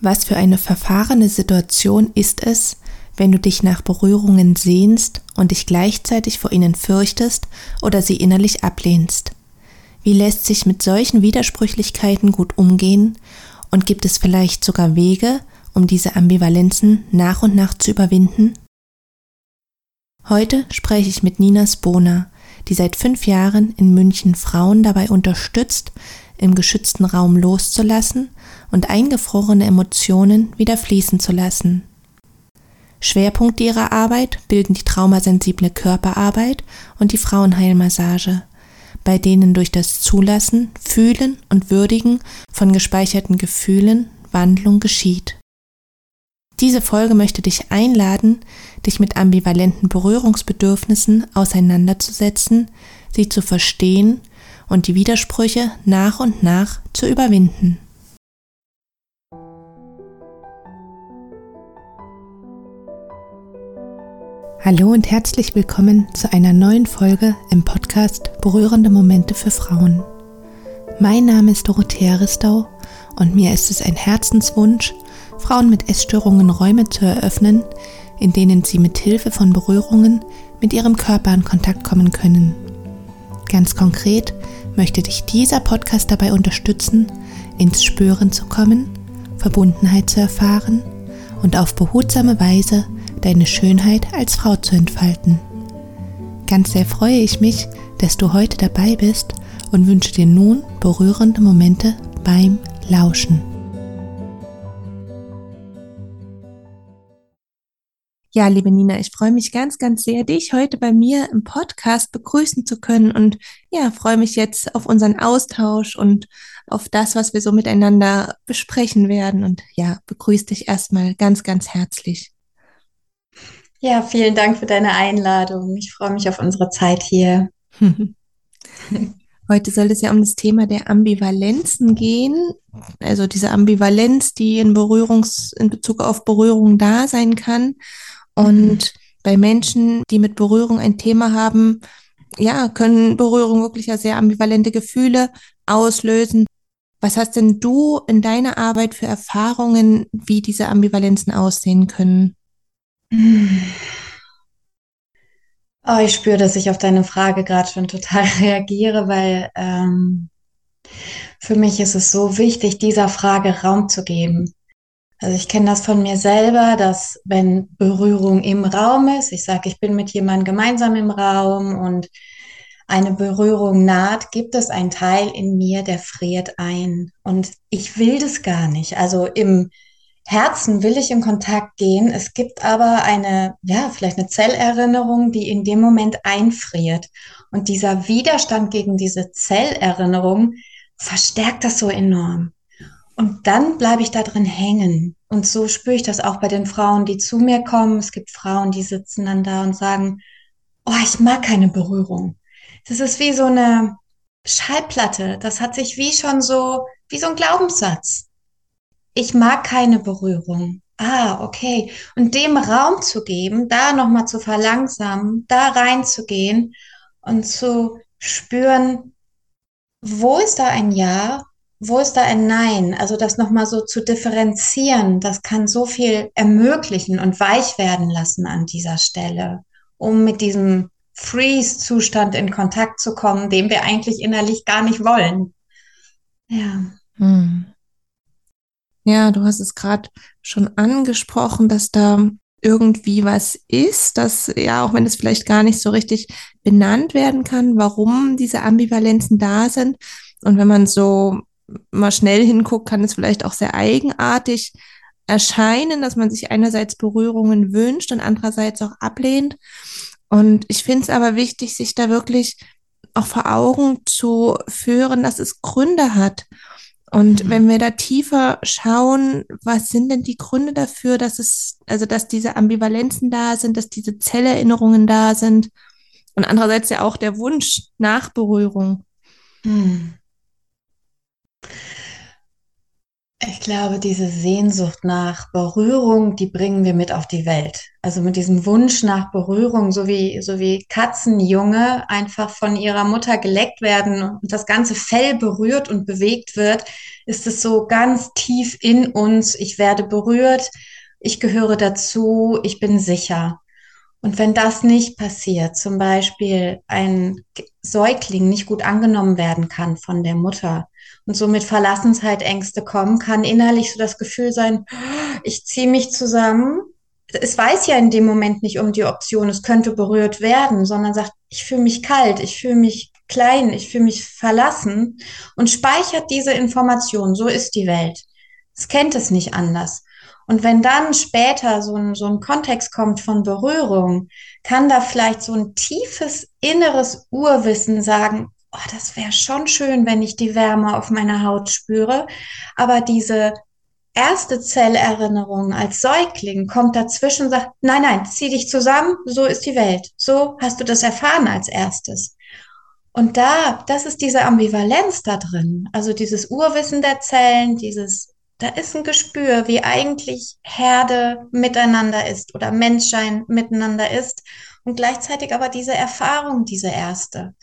Was für eine verfahrene Situation ist es, wenn du dich nach Berührungen sehnst und dich gleichzeitig vor ihnen fürchtest oder sie innerlich ablehnst? Wie lässt sich mit solchen Widersprüchlichkeiten gut umgehen und gibt es vielleicht sogar Wege, um diese Ambivalenzen nach und nach zu überwinden? Heute spreche ich mit Nina Spona, die seit fünf Jahren in München Frauen dabei unterstützt, im geschützten Raum loszulassen und eingefrorene Emotionen wieder fließen zu lassen. Schwerpunkte ihrer Arbeit bilden die traumasensible Körperarbeit und die Frauenheilmassage, bei denen durch das Zulassen, Fühlen und Würdigen von gespeicherten Gefühlen Wandlung geschieht. Diese Folge möchte dich einladen, dich mit ambivalenten Berührungsbedürfnissen auseinanderzusetzen, sie zu verstehen und die Widersprüche nach und nach zu überwinden. Hallo und herzlich willkommen zu einer neuen Folge im Podcast Berührende Momente für Frauen. Mein Name ist Dorothea Ristau und mir ist es ein Herzenswunsch, Frauen mit Essstörungen Räume zu eröffnen, in denen sie mit Hilfe von Berührungen mit ihrem Körper in Kontakt kommen können. Ganz konkret möchte dich dieser Podcast dabei unterstützen, ins Spüren zu kommen, Verbundenheit zu erfahren und auf behutsame Weise deine Schönheit als Frau zu entfalten. Ganz sehr freue ich mich, dass du heute dabei bist und wünsche dir nun berührende Momente beim Lauschen. Ja, liebe Nina, ich freue mich ganz, ganz sehr, dich heute bei mir im Podcast begrüßen zu können und ja, freue mich jetzt auf unseren Austausch und auf das, was wir so miteinander besprechen werden. Und ja, begrüße dich erstmal ganz, ganz herzlich. Ja, vielen Dank für deine Einladung. Ich freue mich auf unsere Zeit hier. Heute soll es ja um das Thema der Ambivalenzen gehen. Also diese Ambivalenz, die in Berührungs, in Bezug auf Berührung da sein kann. Und mhm. bei Menschen, die mit Berührung ein Thema haben, ja, können Berührung wirklich ja sehr ambivalente Gefühle auslösen. Was hast denn du in deiner Arbeit für Erfahrungen, wie diese Ambivalenzen aussehen können? Oh, ich spüre, dass ich auf deine Frage gerade schon total reagiere, weil ähm, für mich ist es so wichtig, dieser Frage Raum zu geben. Also ich kenne das von mir selber, dass wenn Berührung im Raum ist, ich sage, ich bin mit jemandem gemeinsam im Raum und eine Berührung naht, gibt es einen Teil in mir, der friert ein. Und ich will das gar nicht. Also im Herzen will ich in Kontakt gehen. Es gibt aber eine, ja, vielleicht eine Zellerinnerung, die in dem Moment einfriert. Und dieser Widerstand gegen diese Zellerinnerung verstärkt das so enorm. Und dann bleibe ich da drin hängen. Und so spüre ich das auch bei den Frauen, die zu mir kommen. Es gibt Frauen, die sitzen dann da und sagen, oh, ich mag keine Berührung. Das ist wie so eine Schallplatte. Das hat sich wie schon so, wie so ein Glaubenssatz. Ich mag keine Berührung. Ah, okay. Und dem Raum zu geben, da nochmal zu verlangsamen, da reinzugehen und zu spüren, wo ist da ein Ja wo ist da ein Nein? Also das nochmal so zu differenzieren, das kann so viel ermöglichen und weich werden lassen an dieser Stelle, um mit diesem Freeze-Zustand in Kontakt zu kommen, den wir eigentlich innerlich gar nicht wollen. Ja. Hm. Ja, du hast es gerade schon angesprochen, dass da irgendwie was ist, dass ja, auch wenn es vielleicht gar nicht so richtig benannt werden kann, warum diese Ambivalenzen da sind. Und wenn man so mal schnell hinguckt, kann es vielleicht auch sehr eigenartig erscheinen, dass man sich einerseits Berührungen wünscht und andererseits auch ablehnt. Und ich finde es aber wichtig, sich da wirklich auch vor Augen zu führen, dass es Gründe hat. Und mhm. wenn wir da tiefer schauen, was sind denn die Gründe dafür, dass es, also dass diese Ambivalenzen da sind, dass diese Zellerinnerungen da sind und andererseits ja auch der Wunsch nach Berührung. Mhm. Ich glaube, diese Sehnsucht nach Berührung, die bringen wir mit auf die Welt. Also mit diesem Wunsch nach Berührung, so wie, so wie Katzenjunge einfach von ihrer Mutter geleckt werden und das ganze Fell berührt und bewegt wird, ist es so ganz tief in uns. Ich werde berührt, ich gehöre dazu, ich bin sicher. Und wenn das nicht passiert, zum Beispiel ein Säugling nicht gut angenommen werden kann von der Mutter und somit Verlassensheitängste kommen, kann innerlich so das Gefühl sein, ich ziehe mich zusammen. Es weiß ja in dem Moment nicht um die Option, es könnte berührt werden, sondern sagt, ich fühle mich kalt, ich fühle mich klein, ich fühle mich verlassen und speichert diese Information. So ist die Welt. Es kennt es nicht anders. Und wenn dann später so ein, so ein Kontext kommt von Berührung, kann da vielleicht so ein tiefes inneres Urwissen sagen, oh, das wäre schon schön, wenn ich die Wärme auf meiner Haut spüre. Aber diese erste Zellerinnerung als Säugling kommt dazwischen und sagt, nein, nein, zieh dich zusammen, so ist die Welt. So hast du das erfahren als erstes. Und da, das ist diese Ambivalenz da drin. Also dieses Urwissen der Zellen, dieses da ist ein Gespür, wie eigentlich Herde miteinander ist oder Menschsein miteinander ist und gleichzeitig aber diese Erfahrung, diese erste.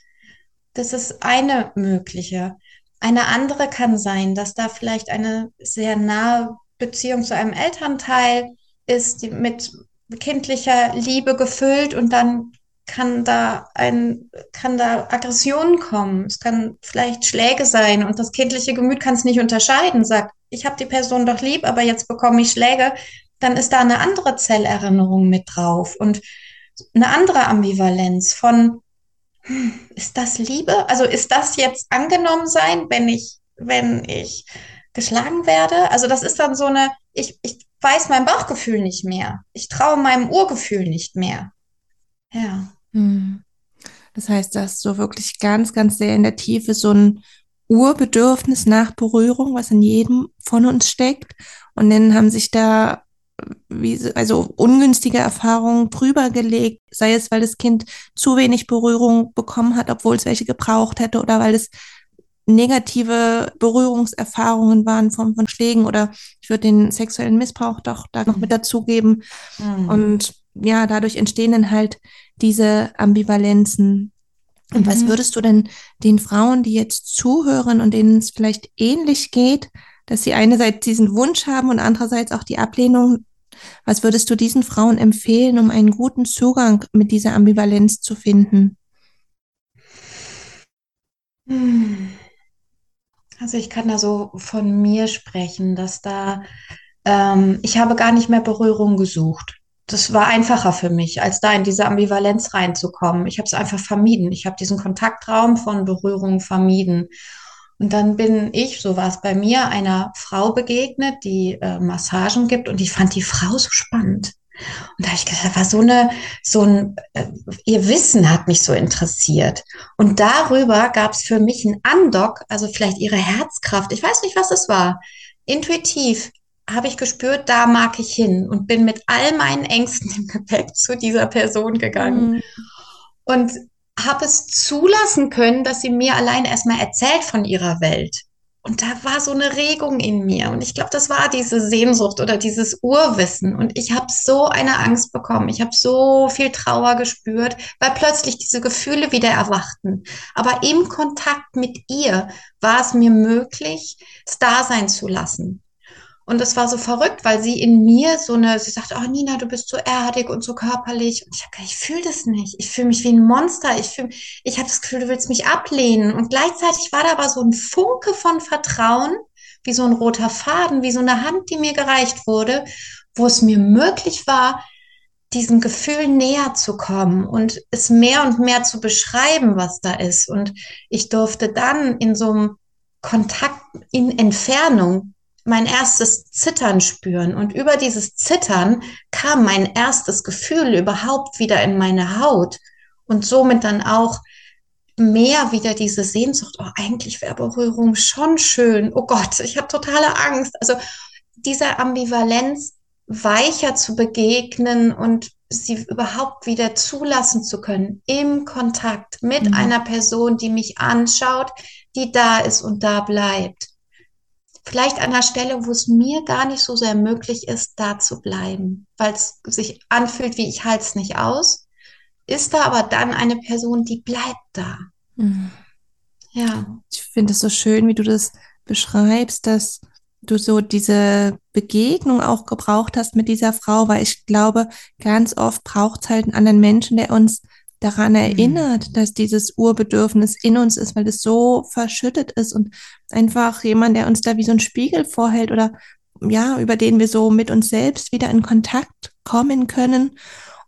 Das ist eine mögliche. Eine andere kann sein, dass da vielleicht eine sehr nahe Beziehung zu einem Elternteil ist, die mit kindlicher Liebe gefüllt und dann kann da ein, kann da Aggressionen kommen. Es kann vielleicht Schläge sein und das kindliche Gemüt kann es nicht unterscheiden, sagt, ich habe die Person doch lieb, aber jetzt bekomme ich Schläge, dann ist da eine andere Zellerinnerung mit drauf und eine andere Ambivalenz von, ist das Liebe? Also ist das jetzt angenommen sein, wenn ich, wenn ich geschlagen werde? Also das ist dann so eine, ich, ich weiß mein Bauchgefühl nicht mehr. Ich traue meinem Urgefühl nicht mehr. Ja. Hm. Das heißt, dass so wirklich ganz, ganz sehr in der Tiefe so ein Urbedürfnis nach Berührung, was in jedem von uns steckt. Und dann haben sich da wie, also ungünstige Erfahrungen drüber gelegt, sei es, weil das Kind zu wenig Berührung bekommen hat, obwohl es welche gebraucht hätte, oder weil es negative Berührungserfahrungen waren von, von Schlägen oder ich würde den sexuellen Missbrauch doch da noch mit dazugeben. Mhm. Und ja, dadurch entstehen dann halt diese Ambivalenzen. Und mhm. was würdest du denn den Frauen, die jetzt zuhören und denen es vielleicht ähnlich geht, dass sie einerseits diesen Wunsch haben und andererseits auch die Ablehnung, was würdest du diesen Frauen empfehlen, um einen guten Zugang mit dieser Ambivalenz zu finden? Also ich kann da so von mir sprechen, dass da, ähm, ich habe gar nicht mehr Berührung gesucht das war einfacher für mich, als da in diese Ambivalenz reinzukommen. Ich habe es einfach vermieden. Ich habe diesen Kontaktraum von Berührung vermieden. Und dann bin ich, so war es bei mir, einer Frau begegnet, die äh, Massagen gibt und ich fand die Frau so spannend. Und da habe ich gedacht, war so eine, so ein, äh, ihr Wissen hat mich so interessiert. Und darüber gab es für mich einen Andock, also vielleicht ihre Herzkraft. Ich weiß nicht, was es war. Intuitiv habe ich gespürt, da mag ich hin und bin mit all meinen Ängsten im Gepäck zu dieser Person gegangen. Mhm. Und habe es zulassen können, dass sie mir allein erstmal erzählt von ihrer Welt. Und da war so eine Regung in mir. Und ich glaube, das war diese Sehnsucht oder dieses Urwissen. Und ich habe so eine Angst bekommen. Ich habe so viel Trauer gespürt, weil plötzlich diese Gefühle wieder erwachten. Aber im Kontakt mit ihr war es mir möglich, es da sein zu lassen. Und es war so verrückt, weil sie in mir so eine, sie sagt, oh Nina, du bist so erdig und so körperlich. Und ich habe ich fühle das nicht. Ich fühle mich wie ein Monster. Ich fühle, ich habe das Gefühl, du willst mich ablehnen. Und gleichzeitig war da aber so ein Funke von Vertrauen, wie so ein roter Faden, wie so eine Hand, die mir gereicht wurde, wo es mir möglich war, diesem Gefühl näher zu kommen und es mehr und mehr zu beschreiben, was da ist. Und ich durfte dann in so einem Kontakt in Entfernung mein erstes Zittern spüren. Und über dieses Zittern kam mein erstes Gefühl überhaupt wieder in meine Haut und somit dann auch mehr wieder diese Sehnsucht, oh, eigentlich wäre Berührung schon schön. Oh Gott, ich habe totale Angst. Also dieser Ambivalenz weicher zu begegnen und sie überhaupt wieder zulassen zu können im Kontakt mit mhm. einer Person, die mich anschaut, die da ist und da bleibt vielleicht an der Stelle, wo es mir gar nicht so sehr möglich ist, da zu bleiben, weil es sich anfühlt, wie ich halte es nicht aus, ist da aber dann eine Person, die bleibt da. Mhm. Ja. Ich finde es so schön, wie du das beschreibst, dass du so diese Begegnung auch gebraucht hast mit dieser Frau, weil ich glaube, ganz oft braucht es halt einen anderen Menschen, der uns daran mhm. erinnert, dass dieses Urbedürfnis in uns ist, weil es so verschüttet ist und einfach jemand, der uns da wie so ein Spiegel vorhält oder ja, über den wir so mit uns selbst wieder in Kontakt kommen können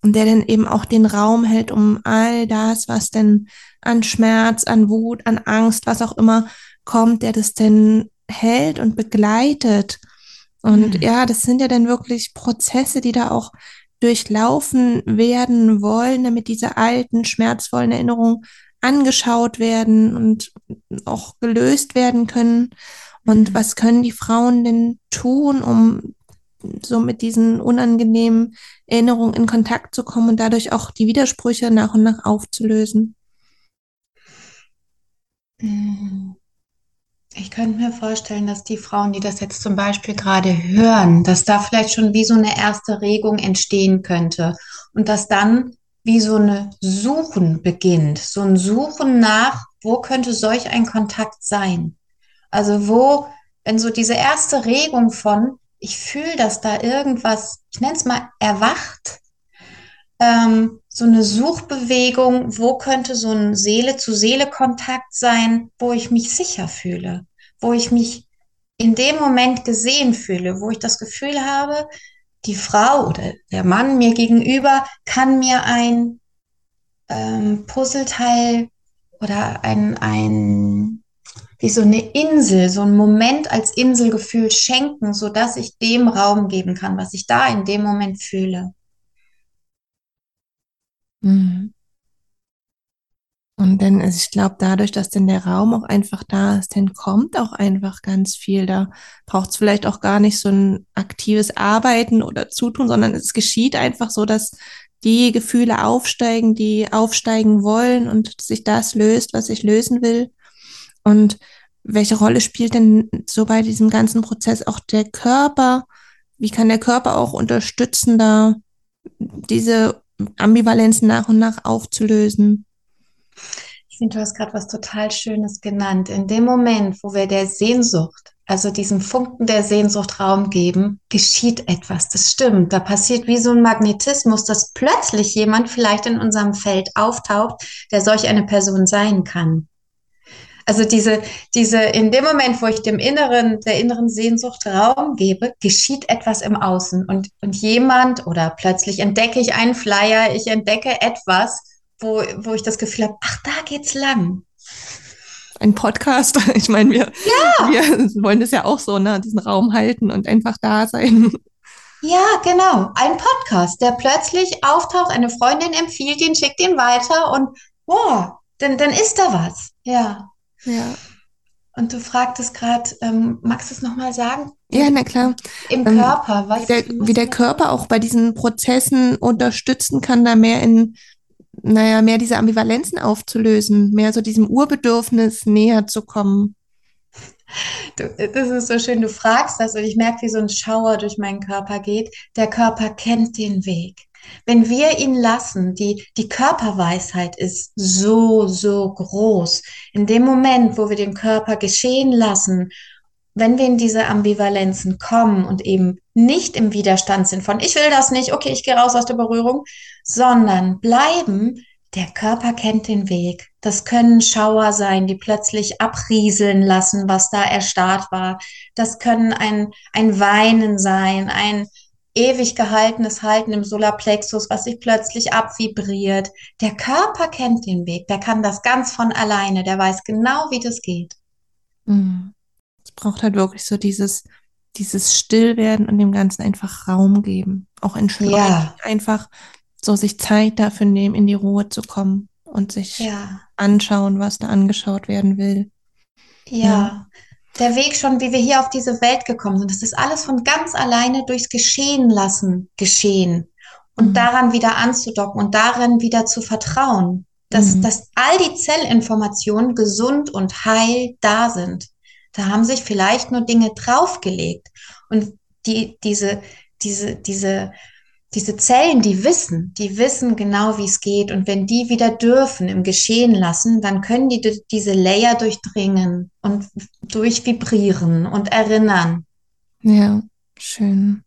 und der dann eben auch den Raum hält, um all das, was denn an Schmerz, an Wut, an Angst, was auch immer kommt, der das denn hält und begleitet. Und mhm. ja, das sind ja dann wirklich Prozesse, die da auch durchlaufen werden wollen, damit diese alten, schmerzvollen Erinnerungen angeschaut werden und auch gelöst werden können. Und mhm. was können die Frauen denn tun, um so mit diesen unangenehmen Erinnerungen in Kontakt zu kommen und dadurch auch die Widersprüche nach und nach aufzulösen? Mhm. Ich könnte mir vorstellen, dass die Frauen, die das jetzt zum Beispiel gerade hören, dass da vielleicht schon wie so eine erste Regung entstehen könnte und dass dann wie so eine Suchen beginnt, so ein Suchen nach, wo könnte solch ein Kontakt sein? Also wo, wenn so diese erste Regung von, ich fühle, dass da irgendwas, ich nenne es mal, erwacht, ähm, so eine Suchbewegung, wo könnte so ein Seele-zu-Seele-Kontakt sein, wo ich mich sicher fühle, wo ich mich in dem Moment gesehen fühle, wo ich das Gefühl habe, die Frau oder der Mann mir gegenüber kann mir ein ähm, Puzzleteil oder ein, ein, wie so eine Insel, so ein Moment als Inselgefühl schenken, so dass ich dem Raum geben kann, was ich da in dem Moment fühle. Mhm. Und dann, also ich glaube, dadurch, dass denn der Raum auch einfach da ist, dann kommt auch einfach ganz viel. Da braucht es vielleicht auch gar nicht so ein aktives Arbeiten oder Zutun, sondern es geschieht einfach so, dass die Gefühle aufsteigen, die aufsteigen wollen und sich das löst, was ich lösen will. Und welche Rolle spielt denn so bei diesem ganzen Prozess auch der Körper? Wie kann der Körper auch unterstützen, da diese Ambivalenzen nach und nach aufzulösen. Ich finde, du hast gerade was total Schönes genannt. In dem Moment, wo wir der Sehnsucht, also diesem Funken der Sehnsucht Raum geben, geschieht etwas. Das stimmt. Da passiert wie so ein Magnetismus, dass plötzlich jemand vielleicht in unserem Feld auftaucht, der solch eine Person sein kann. Also diese, diese, in dem Moment, wo ich dem Inneren, der inneren Sehnsucht Raum gebe, geschieht etwas im Außen und, und jemand oder plötzlich entdecke ich einen Flyer, ich entdecke etwas, wo, wo ich das Gefühl habe, ach, da geht's lang. Ein Podcast. Ich meine, wir, ja. wir wollen das ja auch so, ne, diesen Raum halten und einfach da sein. Ja, genau. Ein Podcast, der plötzlich auftaucht, eine Freundin empfiehlt ihn, schickt ihn weiter und wow, dann, dann ist da was. Ja. Ja. Und du fragtest gerade, ähm, magst du es nochmal sagen? Ja, na klar. Im ähm, Körper, was? Wie der, wie der Körper auch bei diesen Prozessen unterstützen kann, da mehr in, naja, mehr diese Ambivalenzen aufzulösen, mehr so diesem Urbedürfnis näher zu kommen. Du, das ist so schön, du fragst das und ich merke, wie so ein Schauer durch meinen Körper geht. Der Körper kennt den Weg. Wenn wir ihn lassen, die, die Körperweisheit ist so, so groß. In dem Moment, wo wir den Körper geschehen lassen, wenn wir in diese Ambivalenzen kommen und eben nicht im Widerstand sind von, ich will das nicht, okay, ich gehe raus aus der Berührung, sondern bleiben, der Körper kennt den Weg. Das können Schauer sein, die plötzlich abrieseln lassen, was da erstarrt war. Das können ein, ein Weinen sein, ein, ewig gehaltenes Halten im Solarplexus, was sich plötzlich abvibriert. Der Körper kennt den Weg, der kann das ganz von alleine, der weiß genau, wie das geht. Mhm. Es braucht halt wirklich so dieses, dieses Stillwerden und dem Ganzen einfach Raum geben. Auch entschleunigen. Ja. Einfach so sich Zeit dafür nehmen, in die Ruhe zu kommen und sich ja. anschauen, was da angeschaut werden will. Ja. ja der Weg schon, wie wir hier auf diese Welt gekommen sind. Das ist alles von ganz alleine durchs Geschehen lassen geschehen und mhm. daran wieder anzudocken und darin wieder zu vertrauen, dass, mhm. dass all die Zellinformationen gesund und heil da sind. Da haben sich vielleicht nur Dinge draufgelegt. Und die, diese, diese, diese, diese Zellen, die wissen, die wissen genau, wie es geht. Und wenn die wieder dürfen im Geschehen lassen, dann können die diese Layer durchdringen und durchvibrieren und erinnern. Ja, schön.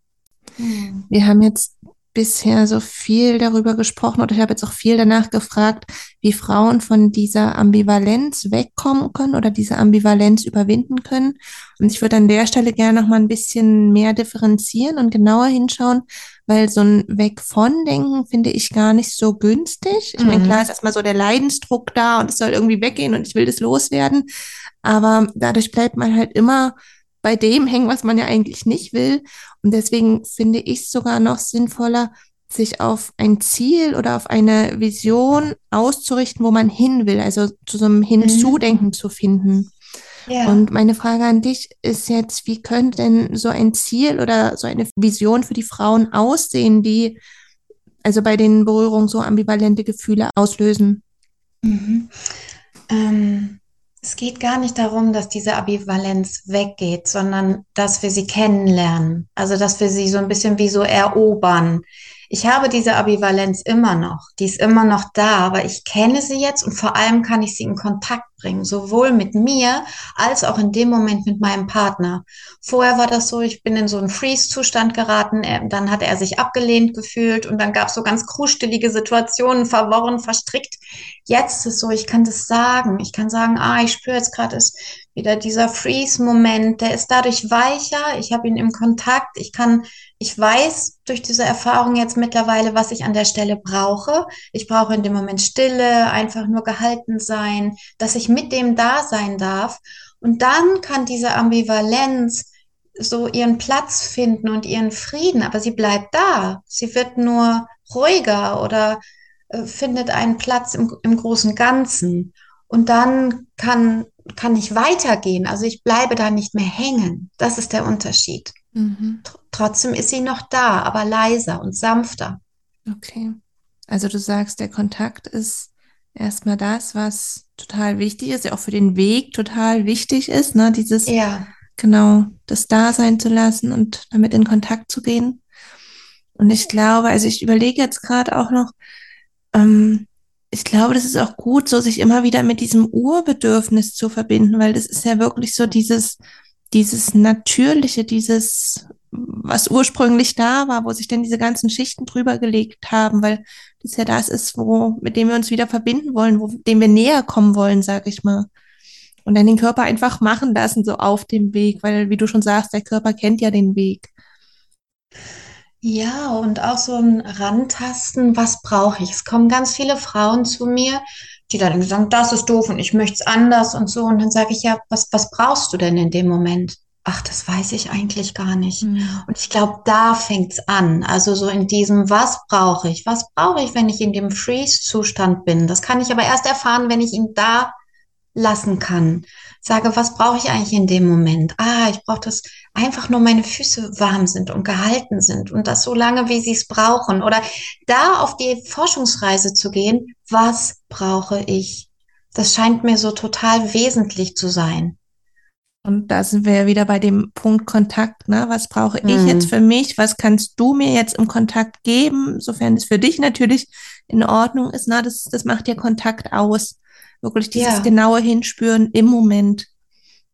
Hm. Wir haben jetzt bisher so viel darüber gesprochen oder ich habe jetzt auch viel danach gefragt, wie Frauen von dieser Ambivalenz wegkommen können oder diese Ambivalenz überwinden können. Und ich würde an der Stelle gerne noch mal ein bisschen mehr differenzieren und genauer hinschauen, weil so ein Weg von Denken finde ich gar nicht so günstig. Ich mhm. meine, klar ist erstmal so der Leidensdruck da und es soll irgendwie weggehen und ich will das loswerden. Aber dadurch bleibt man halt immer bei dem hängen, was man ja eigentlich nicht will. Und deswegen finde ich es sogar noch sinnvoller, sich auf ein Ziel oder auf eine Vision auszurichten, wo man hin will, also zu so einem Hinzudenken mhm. zu finden. Ja. Und meine Frage an dich ist jetzt, wie könnte denn so ein Ziel oder so eine Vision für die Frauen aussehen, die also bei den Berührungen so ambivalente Gefühle auslösen? Mhm. Ähm, es geht gar nicht darum, dass diese Ambivalenz weggeht, sondern dass wir sie kennenlernen. Also, dass wir sie so ein bisschen wie so erobern. Ich habe diese Ambivalenz immer noch. Die ist immer noch da, aber ich kenne sie jetzt und vor allem kann ich sie in Kontakt bringen, sowohl mit mir als auch in dem Moment mit meinem Partner. Vorher war das so, ich bin in so einen Freeze-Zustand geraten, dann hat er sich abgelehnt gefühlt und dann gab es so ganz krustelige Situationen, verworren, verstrickt. Jetzt ist es so, ich kann das sagen. Ich kann sagen, ah, ich spüre jetzt gerade ist wieder dieser Freeze-Moment, der ist dadurch weicher, ich habe ihn im Kontakt, ich kann, ich weiß durch diese Erfahrung jetzt mittlerweile, was ich an der Stelle brauche. Ich brauche in dem Moment Stille, einfach nur gehalten sein, dass ich mit dem da sein darf. Und dann kann diese Ambivalenz so ihren Platz finden und ihren Frieden, aber sie bleibt da. Sie wird nur ruhiger oder äh, findet einen Platz im, im großen Ganzen. Und dann kann, kann ich weitergehen. Also ich bleibe da nicht mehr hängen. Das ist der Unterschied. Mhm. Trotzdem ist sie noch da, aber leiser und sanfter. Okay. Also du sagst, der Kontakt ist erstmal das, was total wichtig ist, ja auch für den Weg total wichtig ist, ne? Dieses, ja. genau, das da sein zu lassen und damit in Kontakt zu gehen. Und ich glaube, also ich überlege jetzt gerade auch noch, ähm, ich glaube, das ist auch gut, so sich immer wieder mit diesem Urbedürfnis zu verbinden, weil das ist ja wirklich so dieses, dieses Natürliche, dieses, was ursprünglich da war, wo sich denn diese ganzen Schichten drüber gelegt haben, weil das ja das ist, wo, mit dem wir uns wieder verbinden wollen, wo, dem wir näher kommen wollen, sag ich mal. Und dann den Körper einfach machen lassen, so auf dem Weg, weil, wie du schon sagst, der Körper kennt ja den Weg. Ja, und auch so ein Rantasten, was brauche ich? Es kommen ganz viele Frauen zu mir, die dann sagen, das ist doof und ich möchte es anders und so. Und dann sage ich ja, was, was brauchst du denn in dem Moment? Ach, das weiß ich eigentlich gar nicht. Mhm. Und ich glaube, da fängt's an. Also so in diesem, was brauche ich? Was brauche ich, wenn ich in dem Freeze-Zustand bin? Das kann ich aber erst erfahren, wenn ich ihn da lassen kann. Sage, was brauche ich eigentlich in dem Moment? Ah, ich brauche das einfach nur meine Füße warm sind und gehalten sind und das so lange, wie sie es brauchen. Oder da auf die Forschungsreise zu gehen, was brauche ich? Das scheint mir so total wesentlich zu sein. Und da sind wir ja wieder bei dem Punkt Kontakt. Ne? Was brauche ich jetzt mhm. für mich? Was kannst du mir jetzt im Kontakt geben, sofern es für dich natürlich in Ordnung ist? Na, das, das macht ja Kontakt aus. Wirklich dieses ja. genaue Hinspüren im Moment.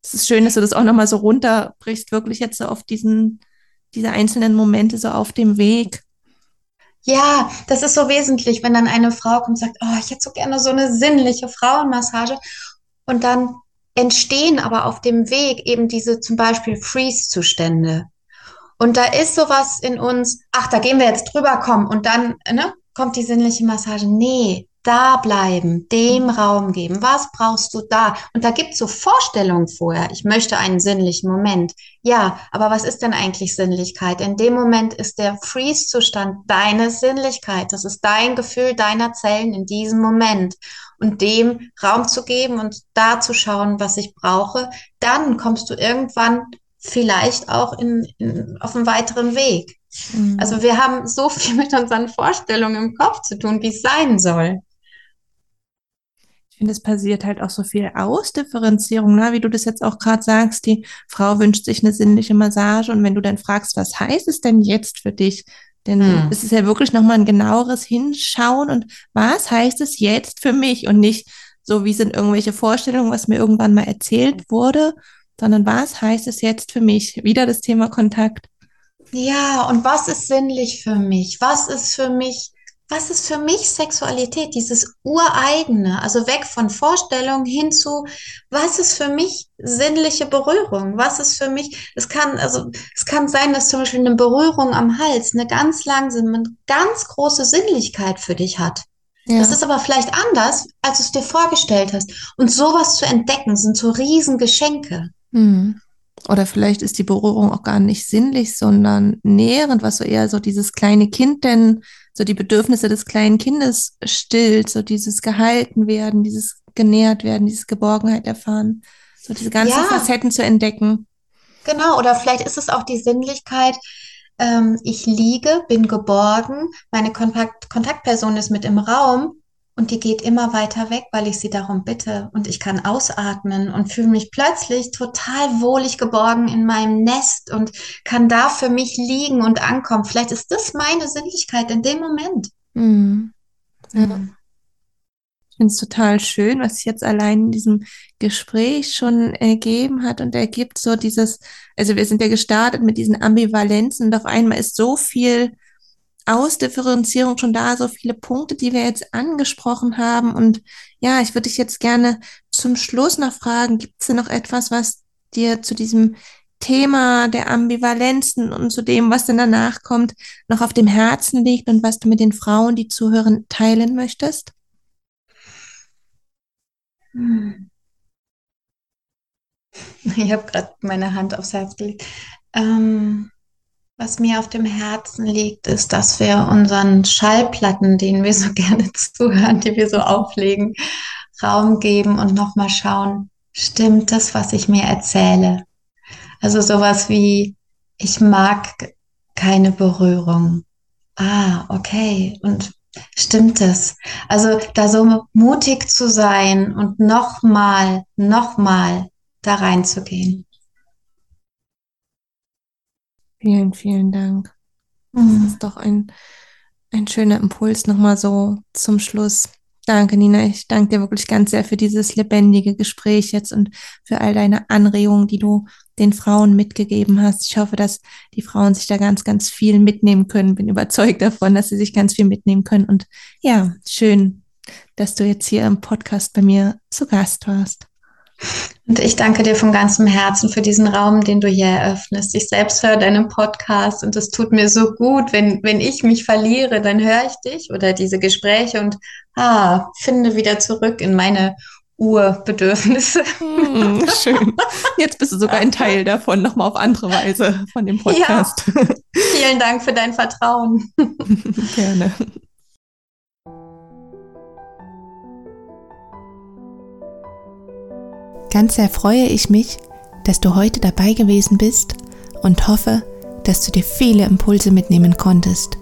Es ist schön, dass du das auch nochmal so runterbrichst, wirklich jetzt so auf diesen, diese einzelnen Momente so auf dem Weg. Ja, das ist so wesentlich, wenn dann eine Frau kommt und sagt, oh, ich hätte so gerne so eine sinnliche Frauenmassage. Und dann entstehen aber auf dem Weg eben diese zum Beispiel Freeze-Zustände. Und da ist sowas in uns, ach, da gehen wir jetzt drüber, kommen und dann ne, kommt die sinnliche Massage. Nee, da bleiben, dem Raum geben. Was brauchst du da? Und da gibt's so Vorstellungen vorher. Ich möchte einen sinnlichen Moment. Ja, aber was ist denn eigentlich Sinnlichkeit? In dem Moment ist der Freeze-Zustand deine Sinnlichkeit. Das ist dein Gefühl deiner Zellen in diesem Moment. Und dem Raum zu geben und da zu schauen, was ich brauche, dann kommst du irgendwann vielleicht auch in, in auf einen weiteren Weg. Mhm. Also wir haben so viel mit unseren Vorstellungen im Kopf zu tun, wie es sein soll Ich finde, es passiert halt auch so viel Ausdifferenzierung, ne? wie du das jetzt auch gerade sagst. Die Frau wünscht sich eine sinnliche Massage und wenn du dann fragst, was heißt es denn jetzt für dich? Denn hm. es ist ja wirklich nochmal ein genaueres Hinschauen und was heißt es jetzt für mich und nicht so, wie sind irgendwelche Vorstellungen, was mir irgendwann mal erzählt wurde, sondern was heißt es jetzt für mich? Wieder das Thema Kontakt. Ja, und was ist sinnlich für mich? Was ist für mich was ist für mich Sexualität, dieses ureigene, also weg von Vorstellungen hin zu, was ist für mich sinnliche Berührung? Was ist für mich, es kann, also, es kann sein, dass zum Beispiel eine Berührung am Hals eine ganz langsame, ganz große Sinnlichkeit für dich hat. Ja. Das ist aber vielleicht anders, als du es dir vorgestellt hast. Und sowas zu entdecken sind so Riesengeschenke. Mhm. Oder vielleicht ist die Berührung auch gar nicht sinnlich, sondern nährend, was so eher so dieses kleine Kind denn so die Bedürfnisse des kleinen Kindes stillt, so dieses gehalten werden, dieses genährt werden, dieses Geborgenheit erfahren, so diese ganzen ja. Facetten zu entdecken. Genau, oder vielleicht ist es auch die Sinnlichkeit, ähm, ich liege, bin geborgen, meine Kontakt Kontaktperson ist mit im Raum und die geht immer weiter weg, weil ich sie darum bitte. Und ich kann ausatmen und fühle mich plötzlich total wohlig geborgen in meinem Nest und kann da für mich liegen und ankommen. Vielleicht ist das meine Sinnlichkeit in dem Moment. Mhm. Ja. Ich finde es total schön, was sich jetzt allein in diesem Gespräch schon ergeben hat und ergibt so dieses, also wir sind ja gestartet mit diesen Ambivalenzen und auf einmal ist so viel Ausdifferenzierung schon da, so viele Punkte, die wir jetzt angesprochen haben. Und ja, ich würde dich jetzt gerne zum Schluss noch fragen, gibt es denn noch etwas, was dir zu diesem Thema der Ambivalenzen und zu dem, was denn danach kommt, noch auf dem Herzen liegt und was du mit den Frauen, die zuhören, teilen möchtest? Hm. Ich habe gerade meine Hand aufs Herz gelegt. Ähm, was mir auf dem Herzen liegt, ist, dass wir unseren Schallplatten, denen wir so gerne zuhören, die wir so auflegen, Raum geben und nochmal schauen, stimmt das, was ich mir erzähle? Also sowas wie, ich mag keine Berührung. Ah, okay. Und stimmt es? Also da so mutig zu sein und nochmal, nochmal da reinzugehen. Vielen, vielen Dank. Mhm. Das ist doch ein, ein schöner Impuls nochmal so zum Schluss. Danke, Nina. Ich danke dir wirklich ganz sehr für dieses lebendige Gespräch jetzt und für all deine Anregungen, die du den Frauen mitgegeben hast. Ich hoffe, dass die Frauen sich da ganz, ganz viel mitnehmen können. Bin überzeugt davon, dass sie sich ganz viel mitnehmen können. Und ja, schön, dass du jetzt hier im Podcast bei mir zu Gast warst. Und ich danke dir von ganzem Herzen für diesen Raum, den du hier eröffnest. Ich selbst höre deinen Podcast und es tut mir so gut, wenn, wenn ich mich verliere, dann höre ich dich oder diese Gespräche und ah, finde wieder zurück in meine Urbedürfnisse. Hm, schön. Jetzt bist du sogar ein Teil davon, nochmal auf andere Weise von dem Podcast. Ja. Vielen Dank für dein Vertrauen. Gerne. Ganz sehr freue ich mich, dass du heute dabei gewesen bist und hoffe, dass du dir viele Impulse mitnehmen konntest.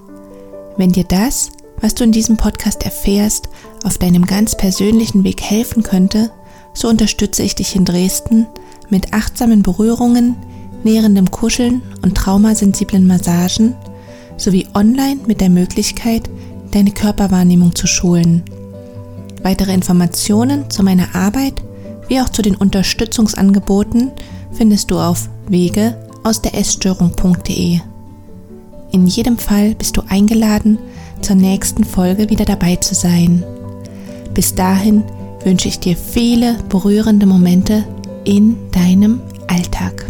Wenn dir das, was du in diesem Podcast erfährst, auf deinem ganz persönlichen Weg helfen könnte, so unterstütze ich dich in Dresden mit achtsamen Berührungen, nährendem Kuscheln und traumasensiblen Massagen sowie online mit der Möglichkeit, deine Körperwahrnehmung zu schulen. Weitere Informationen zu meiner Arbeit wie auch zu den Unterstützungsangeboten findest du auf wege aus der Essstörung.de. In jedem Fall bist du eingeladen, zur nächsten Folge wieder dabei zu sein. Bis dahin wünsche ich dir viele berührende Momente in deinem Alltag.